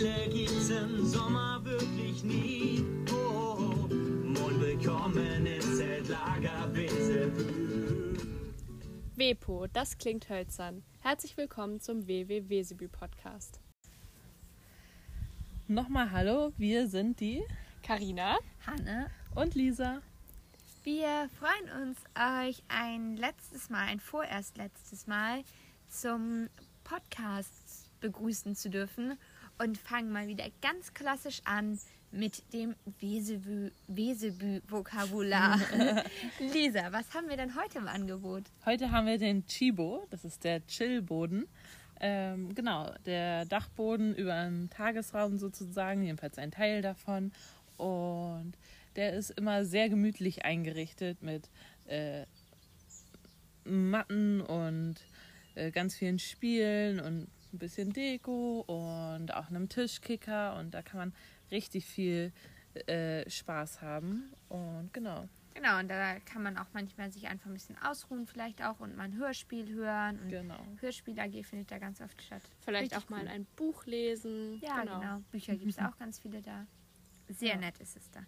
Langeweile gibt's im Sommer wirklich nie. Oh, oh, Mond willkommen im Zeltlager Wesebü. WEPO, das klingt hölzern. Herzlich willkommen zum WW Wesebü Podcast. Nochmal hallo, wir sind die Karina Hanne. und Lisa. Wir freuen uns, euch ein letztes Mal, ein vorerst letztes Mal zum Podcast begrüßen zu dürfen und fangen mal wieder ganz klassisch an mit dem Wesebü- Wesebü-Vokabular. Lisa, was haben wir denn heute im Angebot? Heute haben wir den Chibo, das ist der Chillboden. Ähm, genau, der Dachboden über einem Tagesraum sozusagen, jedenfalls ein Teil davon. Und der ist immer sehr gemütlich eingerichtet mit äh, Matten und äh, ganz vielen Spielen und ein bisschen Deko und auch einem Tischkicker. Und da kann man richtig viel äh, Spaß haben. Und genau. Genau, und da kann man auch manchmal sich einfach ein bisschen ausruhen, vielleicht auch und mal ein Hörspiel hören. Und Genau. Hörspiel AG findet da ganz oft statt. Vielleicht Richtig auch mal cool. ein Buch lesen. Ja, genau. Bücher gibt es auch ganz viele da. Sehr Ja. nett ist es da.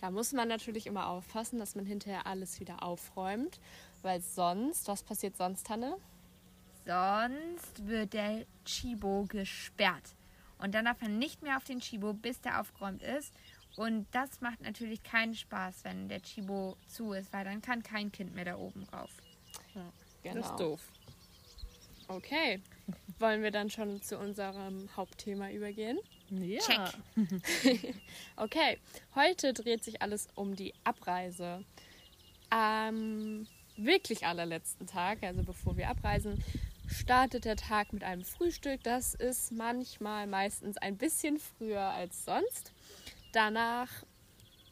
Da muss man natürlich immer aufpassen, dass man hinterher alles wieder aufräumt, weil sonst, was passiert sonst, Hanne? Sonst wird der Chibo gesperrt. Und dann darf man nicht mehr auf den Chibo, bis der aufgeräumt ist. Und das macht natürlich keinen Spaß, wenn der Chibo zu ist, weil dann kann kein Kind mehr da oben rauf. Genau. Das ist doof. Okay. Wollen wir dann schon zu unserem Hauptthema übergehen? Ja. Check. Okay, heute dreht sich alles um die Abreise. Am wirklich allerletzten Tag, also bevor wir abreisen, startet der Tag mit einem Frühstück. Das ist manchmal meistens ein bisschen früher als sonst. Danach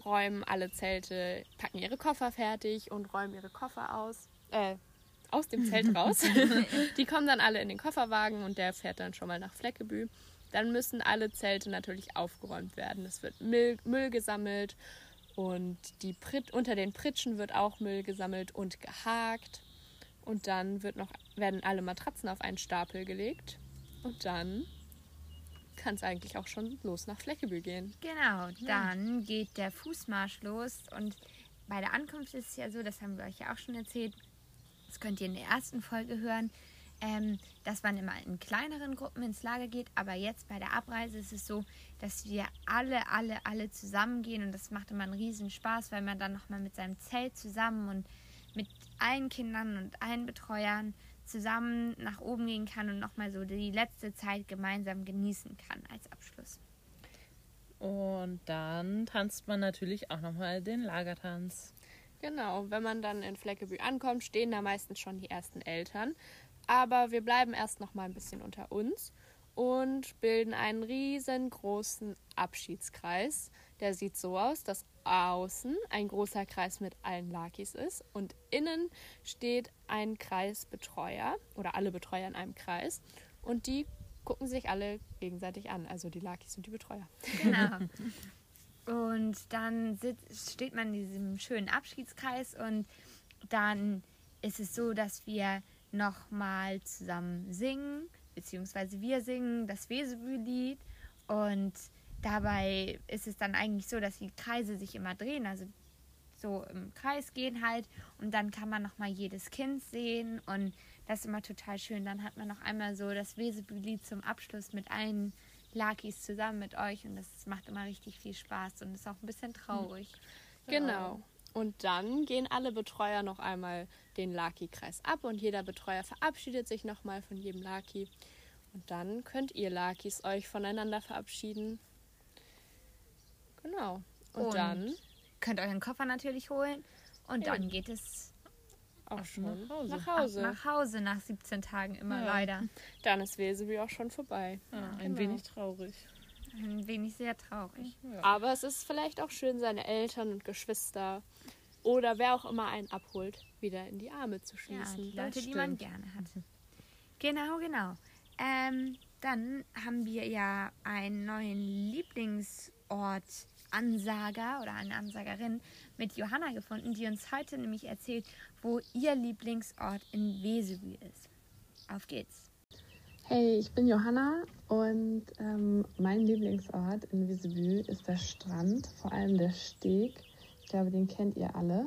räumen alle Zelte, packen ihre Koffer fertig und räumen ihre Koffer aus. Äh, aus dem Zelt raus. Die kommen dann alle in den Kofferwagen und der fährt dann schon mal nach Fleckebü. Dann müssen alle Zelte natürlich aufgeräumt werden. Es wird Müll, Müll gesammelt und die Prit unter den Pritschen wird auch Müll gesammelt und gehakt. Und dann wird noch, werden alle Matratzen auf einen Stapel gelegt. Und dann kann es eigentlich auch schon los nach Fleckebü gehen. Genau, dann geht der Fußmarsch los. Und bei der Ankunft ist es ja so, das haben wir euch ja auch schon erzählt, das könnt ihr in der ersten Folge hören, ähm, dass man immer in kleineren Gruppen ins Lager geht. Aber jetzt bei der Abreise ist es so, dass wir alle, alle, alle zusammengehen. Und das macht immer einen riesen Spaß, weil man dann nochmal mit seinem Zelt zusammen und mit allen Kindern und allen Betreuern zusammen nach oben gehen kann und nochmal so die letzte Zeit gemeinsam genießen kann als Abschluss. Und dann tanzt man natürlich auch nochmal den Lagertanz. Genau, wenn man dann in Fleckebü ankommt, stehen da meistens schon die ersten Eltern. Aber wir bleiben erst noch mal ein bisschen unter uns und bilden einen riesengroßen Abschiedskreis. Der sieht so aus, dass außen ein großer Kreis mit allen Lakis ist und innen steht ein Kreisbetreuer oder alle Betreuer in einem Kreis und die gucken sich alle gegenseitig an, also die Lakis und die Betreuer. Genau. Und dann sitzt, steht man in diesem schönen Abschiedskreis und dann ist es so, dass wir nochmal zusammen singen, beziehungsweise wir singen das Wesebü-Lied und dabei ist es dann eigentlich so, dass die Kreise sich immer drehen, also so im Kreis gehen halt und dann kann man nochmal jedes Kind sehen und das ist immer total schön. Dann hat man noch einmal so das Wesebü-Lied zum Abschluss mit allen Lakis zusammen mit euch und das macht immer richtig viel Spaß und ist auch ein bisschen traurig. Genau. Und dann gehen alle Betreuer noch einmal den Laki-Kreis ab und jeder Betreuer verabschiedet sich nochmal von jedem Laki. Und dann könnt ihr Lakis euch voneinander verabschieden. Genau. Und, Und dann Könnt euren Koffer natürlich holen und dann geht es auch schon nach Hause. nach Hause. nach Hause nach 17 Tagen immer Ja. leider. Dann ist Weseby auch schon vorbei. Ja, ein genau. wenig traurig. Ein wenig sehr traurig. Aber es ist vielleicht auch schön, seine Eltern und Geschwister oder wer auch immer einen abholt, wieder in die Arme zu Ja, schließen. die Leute, die man gerne hat. Genau, genau. Ähm, dann haben wir ja einen neuen Lieblingsort Ansager oder eine Ansagerin mit Johanna gefunden, die uns heute nämlich erzählt, wo ihr Lieblingsort in Wesebü ist. Auf geht's. Hey, ich bin Johanna und ähm, mein Lieblingsort in Visebü ist der Strand, vor allem der Steg. Ich glaube, den kennt ihr alle.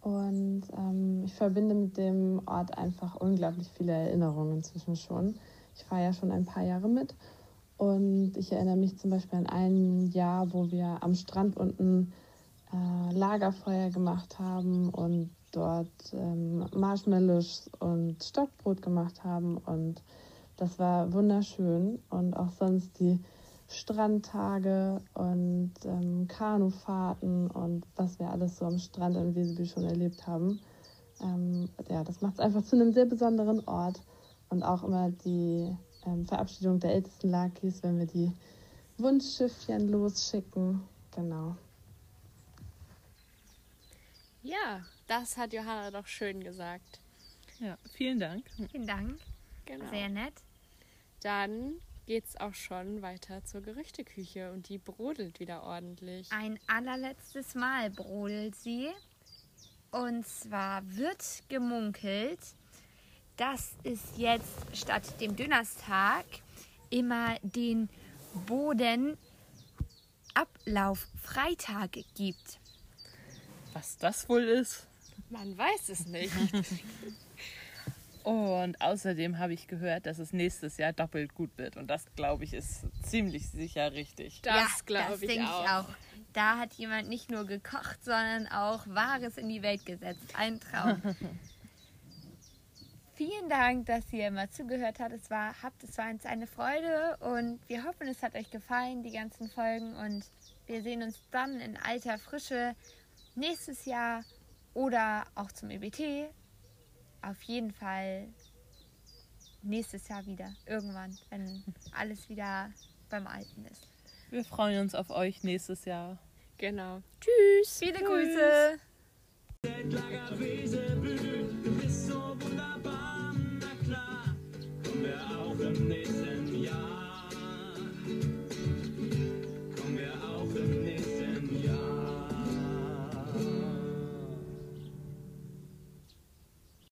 Und ähm, ich verbinde mit dem Ort einfach unglaublich viele Erinnerungen inzwischen schon. Ich fahre ja schon ein paar Jahre mit und ich erinnere mich zum Beispiel an ein Jahr, wo wir am Strand unten äh, Lagerfeuer gemacht haben und dort ähm, Marshmallows und Stockbrot gemacht haben und das war wunderschön und auch sonst die Strandtage und ähm, Kanufahrten und was wir alles so am Strand in Weseby schon erlebt haben. Ähm, ja, das macht es einfach zu einem sehr besonderen Ort und auch immer die ähm, Verabschiedung der ältesten Lakis, wenn wir die Wunschschiffchen losschicken. Genau. Ja, das hat Johanna doch schön gesagt. Ja, vielen Dank. Vielen Dank. Genau. Sehr nett. Dann geht's auch schon weiter zur Gerüchteküche und die brodelt wieder ordentlich. Ein allerletztes Mal brodelt sie. Und zwar wird gemunkelt, dass es jetzt statt dem Dönerstag immer den Bodenablauf-Freitag gibt. Was das wohl ist. Man weiß es nicht. Und außerdem habe ich gehört, dass es nächstes Jahr doppelt gut wird. Und das, glaube ich, ist ziemlich sicher richtig. Das glaube ich denk auch. Da hat jemand nicht nur gekocht, sondern auch Wahres in die Welt gesetzt. Ein Traum. Vielen Dank, dass ihr immer zugehört habt. Es war, habt. Es war uns eine Freude und wir hoffen, es hat euch gefallen, die ganzen Folgen. Und wir sehen uns dann in alter Frische nächstes Jahr oder auch zum EBT. Auf jeden Fall nächstes Jahr wieder. Irgendwann, wenn alles wieder beim Alten ist. Wir freuen uns auf euch nächstes Jahr. Genau. Tschüss. Viele Grüße.